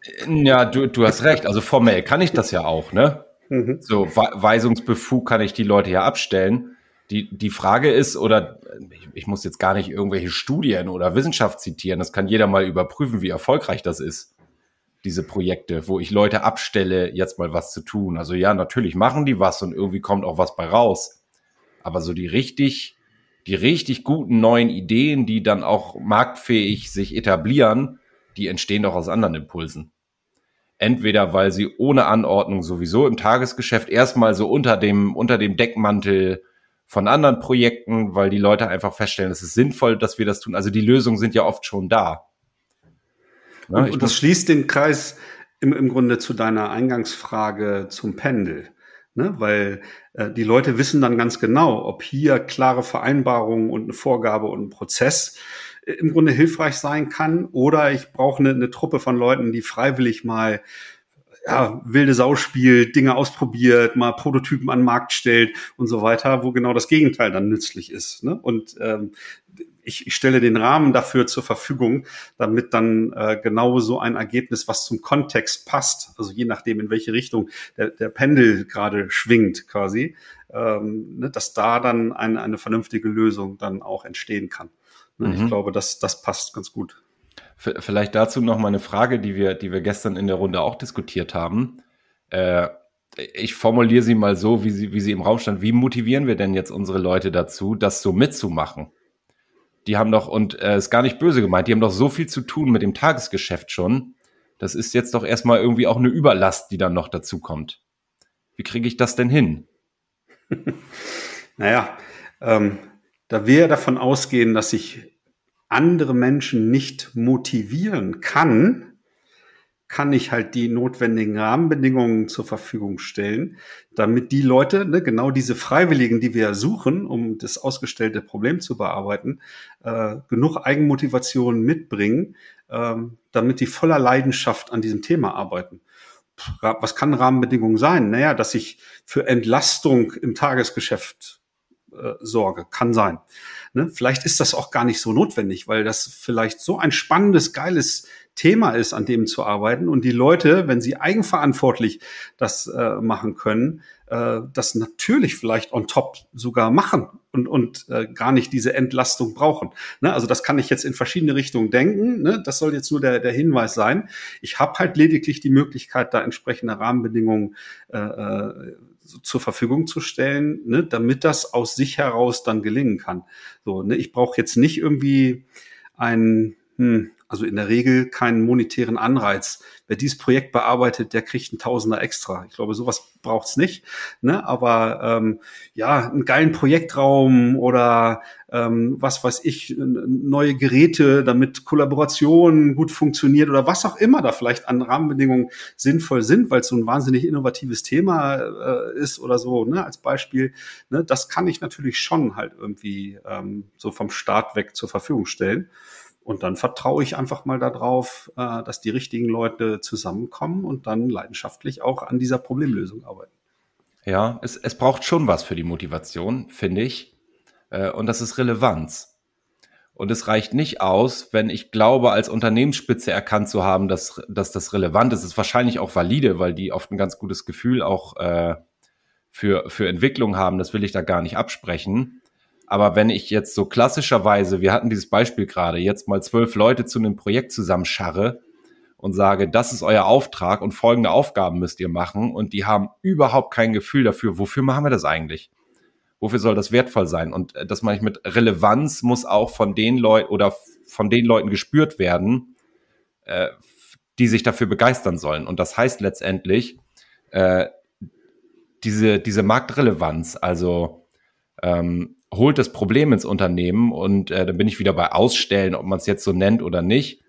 Ja, du, du hast recht. Also formell kann ich das ja auch. Ne? Mhm. So Weisungsbefug kann ich die Leute ja abstellen. Die, die Frage ist, oder ich, ich muss jetzt gar nicht irgendwelche Studien oder Wissenschaft zitieren, das kann jeder mal überprüfen, wie erfolgreich das ist diese Projekte, wo ich Leute abstelle, jetzt mal was zu tun. Also ja, natürlich machen die was und irgendwie kommt auch was bei raus. Aber so die richtig, die richtig guten neuen Ideen, die dann auch marktfähig sich etablieren, die entstehen doch aus anderen Impulsen. Entweder weil sie ohne Anordnung sowieso im Tagesgeschäft erstmal so unter dem, unter dem Deckmantel von anderen Projekten, weil die Leute einfach feststellen, es ist sinnvoll, dass wir das tun. Also die Lösungen sind ja oft schon da. Ja, und, und das schließt den Kreis im, im Grunde zu deiner Eingangsfrage zum Pendel. Ne? Weil äh, die Leute wissen dann ganz genau, ob hier klare Vereinbarungen und eine Vorgabe und ein Prozess äh, im Grunde hilfreich sein kann oder ich brauche eine, eine Truppe von Leuten, die freiwillig mal ja, wilde Sau spielt, Dinge ausprobiert, mal Prototypen an den Markt stellt und so weiter, wo genau das Gegenteil dann nützlich ist. Ne? Und ähm, ich, ich stelle den Rahmen dafür zur Verfügung, damit dann äh, genau so ein Ergebnis, was zum Kontext passt, also je nachdem, in welche Richtung der, der Pendel gerade schwingt quasi, ähm, ne, dass da dann eine, eine vernünftige Lösung dann auch entstehen kann. Ne? Mhm. Ich glaube, das, das passt ganz gut. Vielleicht dazu noch mal eine Frage, die wir, die wir gestern in der Runde auch diskutiert haben. Äh, ich formuliere sie mal so, wie sie, wie sie im Raum stand. Wie motivieren wir denn jetzt unsere Leute dazu, das so mitzumachen? Die haben doch, und äh, ist gar nicht böse gemeint, die haben doch so viel zu tun mit dem Tagesgeschäft schon. Das ist jetzt doch erstmal irgendwie auch eine Überlast, die dann noch dazu kommt. Wie kriege ich das denn hin? naja, ähm, da wir davon ausgehen, dass ich andere Menschen nicht motivieren kann, kann ich halt die notwendigen Rahmenbedingungen zur Verfügung stellen, damit die Leute, ne, genau diese Freiwilligen, die wir suchen, um das ausgestellte Problem zu bearbeiten, äh, genug Eigenmotivation mitbringen, ähm, damit die voller Leidenschaft an diesem Thema arbeiten. Was kann Rahmenbedingungen sein? Naja, dass ich für Entlastung im Tagesgeschäft äh, sorge. Kann sein. Ne? Vielleicht ist das auch gar nicht so notwendig, weil das vielleicht so ein spannendes, geiles Thema ist, an dem zu arbeiten und die Leute, wenn sie eigenverantwortlich das äh, machen können, äh, das natürlich vielleicht on top sogar machen und, und äh, gar nicht diese Entlastung brauchen. Ne? Also das kann ich jetzt in verschiedene Richtungen denken. Ne? Das soll jetzt nur der, der Hinweis sein. Ich habe halt lediglich die Möglichkeit, da entsprechende Rahmenbedingungen äh, äh, zur Verfügung zu stellen, ne, damit das aus sich heraus dann gelingen kann. So, ne, ich brauche jetzt nicht irgendwie ein, hm, also in der Regel keinen monetären Anreiz. Wer dieses Projekt bearbeitet, der kriegt einen Tausender extra. Ich glaube, sowas braucht's nicht. Ne? Aber ähm, ja, einen geilen Projektraum oder ähm, was weiß ich, neue Geräte, damit Kollaboration gut funktioniert oder was auch immer da vielleicht an Rahmenbedingungen sinnvoll sind, weil es so ein wahnsinnig innovatives Thema äh, ist oder so, ne, als Beispiel. Ne, das kann ich natürlich schon halt irgendwie ähm, so vom Start weg zur Verfügung stellen. Und dann vertraue ich einfach mal darauf, äh, dass die richtigen Leute zusammenkommen und dann leidenschaftlich auch an dieser Problemlösung arbeiten. Ja, es, es braucht schon was für die Motivation, finde ich. Äh, und das ist Relevanz. Und es reicht nicht aus, wenn ich glaube, als Unternehmensspitze erkannt zu haben, dass, dass das relevant ist. Es ist wahrscheinlich auch valide, weil die oft ein ganz gutes Gefühl auch äh, für, für Entwicklung haben. Das will ich da gar nicht absprechen. Aber wenn ich jetzt so klassischerweise, wir hatten dieses Beispiel gerade, jetzt mal zwölf Leute zu einem Projekt zusammenscharre und sage, das ist euer Auftrag und folgende Aufgaben müsst ihr machen und die haben überhaupt kein Gefühl dafür, wofür machen wir das eigentlich? Wofür soll das wertvoll sein? Und äh, das meine ich mit Relevanz muss auch von den Leuten oder von den Leuten gespürt werden, äh, die sich dafür begeistern sollen. Und das heißt letztendlich, äh, diese, diese Marktrelevanz, also ähm, holt das Problem ins Unternehmen und äh, dann bin ich wieder bei Ausstellen, ob man es jetzt so nennt oder nicht.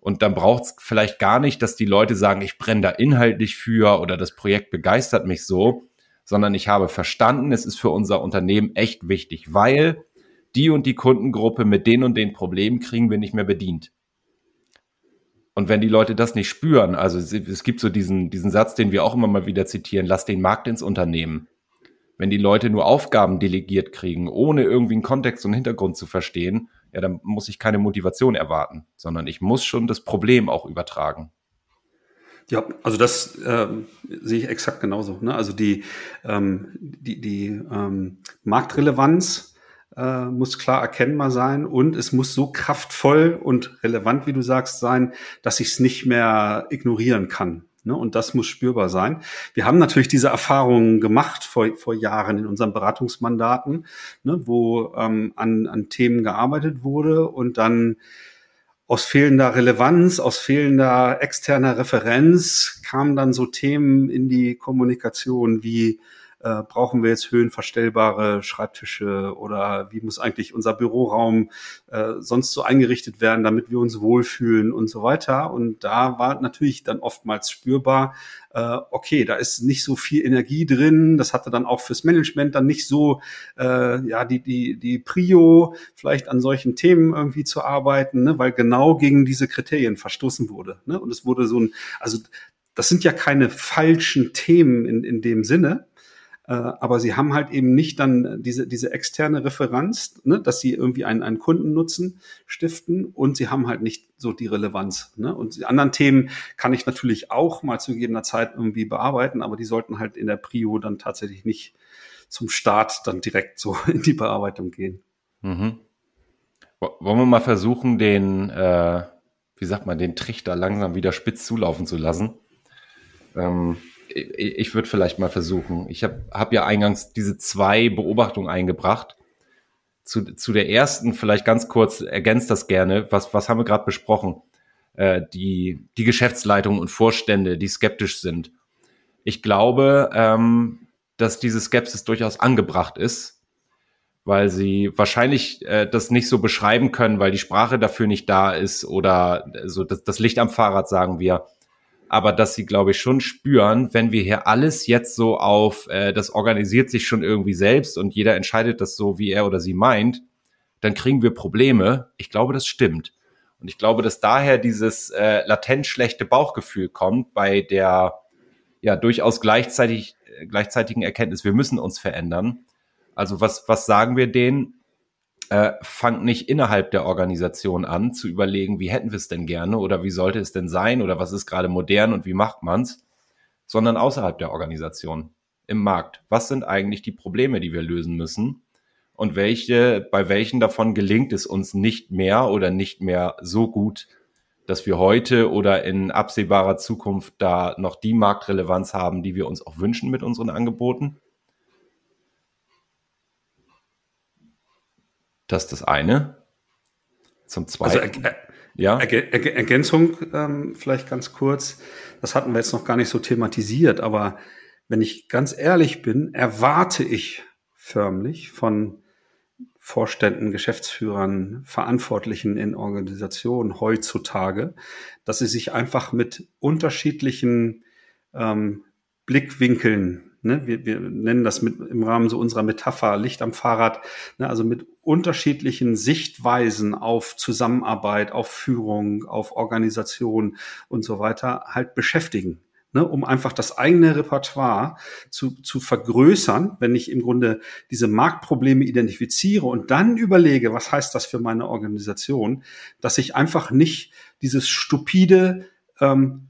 Und dann braucht es vielleicht gar nicht, dass die Leute sagen, ich brenne da inhaltlich für oder das Projekt begeistert mich so, sondern ich habe verstanden, es ist für unser Unternehmen echt wichtig, weil die und die Kundengruppe mit den und den Problemen kriegen wir nicht mehr bedient. Und wenn die Leute das nicht spüren, also es, es gibt so diesen, diesen Satz, den wir auch immer mal wieder zitieren, lass den Markt ins Unternehmen wenn die Leute nur Aufgaben delegiert kriegen, ohne irgendwie einen Kontext und Hintergrund zu verstehen, ja, dann muss ich keine Motivation erwarten, sondern ich muss schon das Problem auch übertragen. Ja, also das äh, sehe ich exakt genauso. Ne? Also die, ähm, die, die ähm, Marktrelevanz äh, muss klar erkennbar sein und es muss so kraftvoll und relevant, wie du sagst, sein, dass ich es nicht mehr ignorieren kann. Ne? Und das muss spürbar sein. Wir haben natürlich diese Erfahrungen gemacht vor, vor Jahren in unseren Beratungsmandaten, ne, wo ähm, an, an Themen gearbeitet wurde und dann aus fehlender Relevanz, aus fehlender externer Referenz kamen dann so Themen in die Kommunikation wie äh, brauchen wir jetzt höhenverstellbare Schreibtische oder wie muss eigentlich unser Büroraum äh, sonst so eingerichtet werden, damit wir uns wohlfühlen und so weiter. Und da war natürlich dann oftmals spürbar, äh, okay, da ist nicht so viel Energie drin. Das hatte dann auch fürs Management dann nicht so, äh, ja, die, die, die Prio, vielleicht an solchen Themen irgendwie zu arbeiten, ne, weil genau gegen diese Kriterien verstoßen wurde. Ne? Und es wurde so ein, also das sind ja keine falschen Themen in, in dem Sinne, aber sie haben halt eben nicht dann diese, diese externe Referenz, ne, dass sie irgendwie einen, einen Kundennutzen stiften und sie haben halt nicht so die Relevanz. Ne? Und die anderen Themen kann ich natürlich auch mal zu gegebener Zeit irgendwie bearbeiten, aber die sollten halt in der Prio dann tatsächlich nicht zum Start dann direkt so in die Bearbeitung gehen. Mhm. Wollen wir mal versuchen, den, äh, wie sagt man, den Trichter langsam wieder spitz zulaufen zu lassen? Ähm, ich, würde vielleicht mal versuchen. Ich habe hab ja eingangs diese zwei Beobachtungen eingebracht. Zu, zu der ersten vielleicht ganz kurz, ergänzt das gerne. Was, was haben wir gerade besprochen? Äh, die, die Geschäftsleitung und Vorstände, die skeptisch sind. Ich glaube, ähm, dass diese Skepsis durchaus angebracht ist, weil sie wahrscheinlich äh, das nicht so beschreiben können, weil die Sprache dafür nicht da ist oder so das, das Licht am Fahrrad, sagen wir aber dass sie, glaube ich, schon spüren, wenn wir hier alles jetzt so auf, äh, das organisiert sich schon irgendwie selbst und jeder entscheidet das so, wie er oder sie meint, dann kriegen wir Probleme. Ich glaube, das stimmt. Und ich glaube, dass daher dieses äh, latent schlechte Bauchgefühl kommt bei der ja durchaus gleichzeitig gleichzeitigen Erkenntnis, wir müssen uns verändern. Also was was sagen wir denen? Äh, fangt nicht innerhalb der Organisation an zu überlegen, wie hätten wir es denn gerne oder wie sollte es denn sein oder was ist gerade modern und wie macht man's, sondern außerhalb der Organisation, im Markt. Was sind eigentlich die Probleme, die wir lösen müssen? Und welche, bei welchen davon gelingt es uns nicht mehr oder nicht mehr so gut, dass wir heute oder in absehbarer Zukunft da noch die Marktrelevanz haben, die wir uns auch wünschen mit unseren Angeboten? Das ist das eine. Zum also Zweiten. Also, ja. Ergänzung ähm, vielleicht ganz kurz. Das hatten wir jetzt noch gar nicht so thematisiert, aber wenn ich ganz ehrlich bin, erwarte ich förmlich von Vorständen, Geschäftsführern, Verantwortlichen in Organisationen heutzutage, dass sie sich einfach mit unterschiedlichen ähm, Blickwinkeln Ne? Wir, wir nennen das mit, im Rahmen so unserer Metapher Licht am Fahrrad, ne? also mit unterschiedlichen Sichtweisen auf Zusammenarbeit, auf Führung, auf Organisation und so weiter halt beschäftigen. Ne, um einfach das eigene Repertoire zu, zu vergrößern, wenn ich im Grunde diese Marktprobleme identifiziere und dann überlege, was heißt das für meine Organisation, dass ich einfach nicht dieses stupide ähm,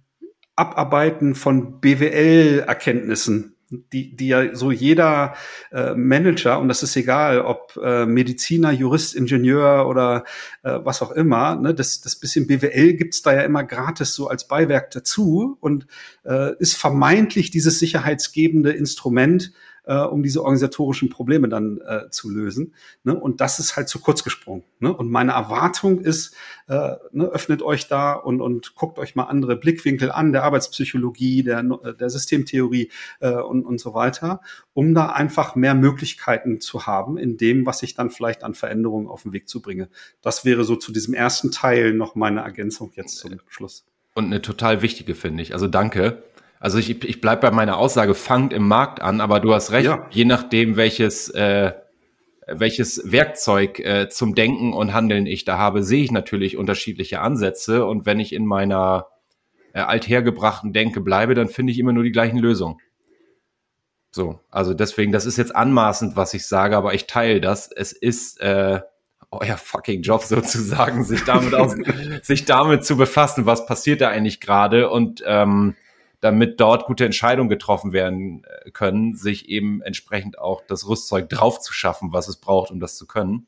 Abarbeiten von BWL-Erkenntnissen die, die ja so jeder äh, Manager, und das ist egal, ob äh, Mediziner, Jurist, Ingenieur oder äh, was auch immer, ne, das, das bisschen BWL gibt's da ja immer gratis so als Beiwerk dazu. Und äh, ist vermeintlich dieses sicherheitsgebende Instrument, äh, um diese organisatorischen Probleme dann äh, zu lösen. Ne? Und das ist halt zu kurz gesprungen. Ne? Und meine Erwartung ist, äh, ne, öffnet euch da und, und guckt euch mal andere Blickwinkel an, der Arbeitspsychologie, der, der Systemtheorie äh, und, und so weiter, um da einfach mehr Möglichkeiten zu haben in dem, was ich dann vielleicht an Veränderungen auf den Weg zu bringe. Das wäre so zu diesem ersten Teil noch meine Ergänzung jetzt zum Schluss. Und eine total wichtige, finde ich. Also danke. Also ich, ich bleib bei meiner Aussage, fangt im Markt an, aber du hast recht, ja. je nachdem, welches, äh, welches Werkzeug äh, zum Denken und Handeln ich da habe, sehe ich natürlich unterschiedliche Ansätze. Und wenn ich in meiner äh, althergebrachten Denke bleibe, dann finde ich immer nur die gleichen Lösungen. So, also deswegen, das ist jetzt anmaßend, was ich sage, aber ich teile das. Es ist äh, euer fucking Job sozusagen, sich damit aus, sich damit zu befassen, was passiert da eigentlich gerade und ähm, damit dort gute Entscheidungen getroffen werden äh, können, sich eben entsprechend auch das Rüstzeug drauf zu schaffen, was es braucht, um das zu können.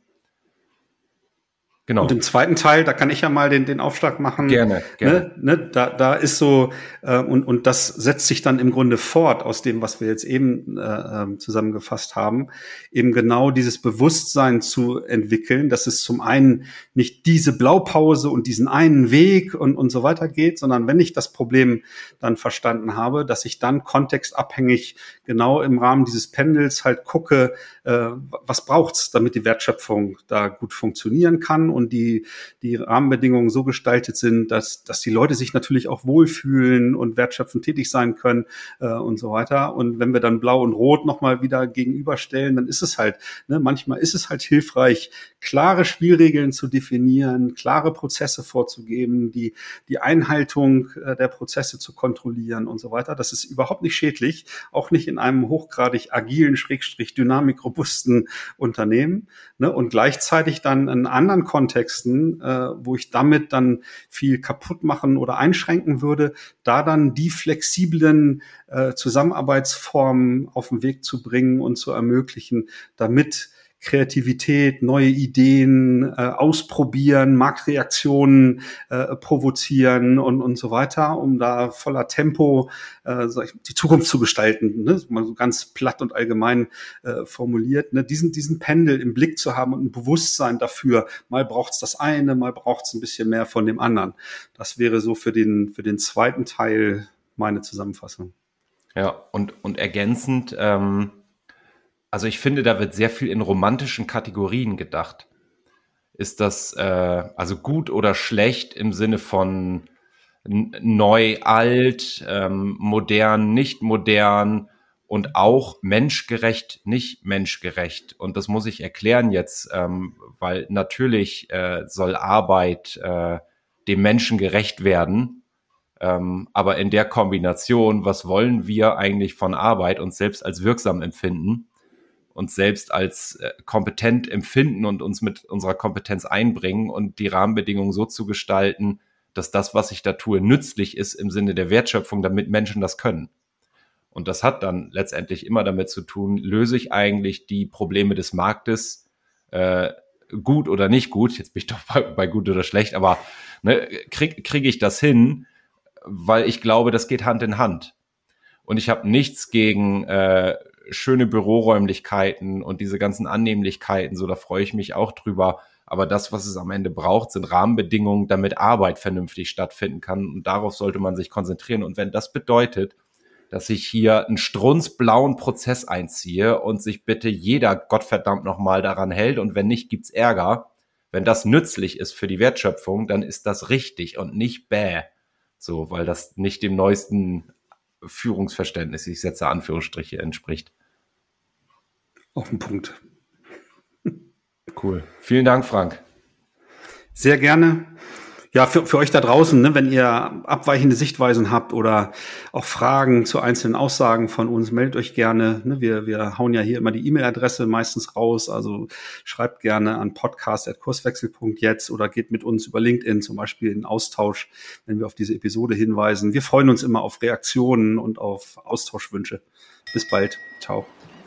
Genau. Und im zweiten Teil, da kann ich ja mal den, den Aufschlag machen. Gerne, gerne. Ne, ne, da, da ist so, äh, und, und das setzt sich dann im Grunde fort aus dem, was wir jetzt eben äh, ähm, zusammengefasst haben, eben genau dieses Bewusstsein zu entwickeln, dass es zum einen nicht diese Blaupause und diesen einen Weg und, und so weiter geht, sondern wenn ich das Problem dann verstanden habe, dass ich dann kontextabhängig genau im Rahmen dieses Pendels halt gucke, äh, was braucht's, damit die Wertschöpfung da gut funktionieren kann und die, die Rahmenbedingungen so gestaltet sind, dass, dass die Leute sich natürlich auch wohlfühlen und wertschöpfend tätig sein können äh, und so weiter. Und wenn wir dann Blau und Rot nochmal wieder gegenüberstellen, dann ist es halt, ne, manchmal ist es halt hilfreich, klare Spielregeln zu definieren, klare Prozesse vorzugeben, die, die Einhaltung äh, der Prozesse zu kontrollieren und so weiter. Das ist überhaupt nicht schädlich, auch nicht in einem hochgradig agilen, schrägstrich dynamikrobusten Unternehmen. Ne? Und gleichzeitig dann in anderen Kontexten, äh, wo ich damit dann viel kaputt machen oder einschränken würde, da dann die flexiblen äh, Zusammenarbeitsformen auf den Weg zu bringen und zu ermöglichen, damit Kreativität, neue Ideen äh, ausprobieren, Marktreaktionen äh, provozieren und, und so weiter, um da voller Tempo äh, die Zukunft zu gestalten, ne? mal so ganz platt und allgemein äh, formuliert, ne? diesen, diesen Pendel im Blick zu haben und ein Bewusstsein dafür, mal braucht's das eine, mal braucht's ein bisschen mehr von dem anderen. Das wäre so für den, für den zweiten Teil meine Zusammenfassung. Ja, und, und ergänzend, ähm also ich finde, da wird sehr viel in romantischen Kategorien gedacht. Ist das äh, also gut oder schlecht im Sinne von neu, alt, ähm, modern, nicht modern und auch menschgerecht, nicht menschgerecht. Und das muss ich erklären jetzt, ähm, weil natürlich äh, soll Arbeit äh, dem Menschen gerecht werden. Ähm, aber in der Kombination, was wollen wir eigentlich von Arbeit uns selbst als wirksam empfinden? Uns selbst als äh, kompetent empfinden und uns mit unserer Kompetenz einbringen und die Rahmenbedingungen so zu gestalten, dass das, was ich da tue, nützlich ist im Sinne der Wertschöpfung, damit Menschen das können. Und das hat dann letztendlich immer damit zu tun, löse ich eigentlich die Probleme des Marktes äh, gut oder nicht gut, jetzt bin ich doch bei, bei gut oder schlecht, aber ne, kriege krieg ich das hin, weil ich glaube, das geht Hand in Hand. Und ich habe nichts gegen äh, schöne Büroräumlichkeiten und diese ganzen Annehmlichkeiten, so da freue ich mich auch drüber. Aber das, was es am Ende braucht, sind Rahmenbedingungen, damit Arbeit vernünftig stattfinden kann. Und darauf sollte man sich konzentrieren. Und wenn das bedeutet, dass ich hier einen strunzblauen Prozess einziehe und sich bitte jeder Gottverdammt nochmal daran hält und wenn nicht, gibt's Ärger. Wenn das nützlich ist für die Wertschöpfung, dann ist das richtig und nicht bäh. So, weil das nicht dem neuesten Führungsverständnis, ich setze Anführungsstriche, entspricht. Auf den Punkt. Cool. Vielen Dank, Frank. Sehr gerne. Ja, für, für euch da draußen, ne, wenn ihr abweichende Sichtweisen habt oder auch Fragen zu einzelnen Aussagen von uns, meldet euch gerne. Ne, wir, wir hauen ja hier immer die E-Mail-Adresse meistens raus. Also schreibt gerne an podcast.kurswechsel.jetzt oder geht mit uns über LinkedIn zum Beispiel in Austausch, wenn wir auf diese Episode hinweisen. Wir freuen uns immer auf Reaktionen und auf Austauschwünsche. Bis bald. Ciao.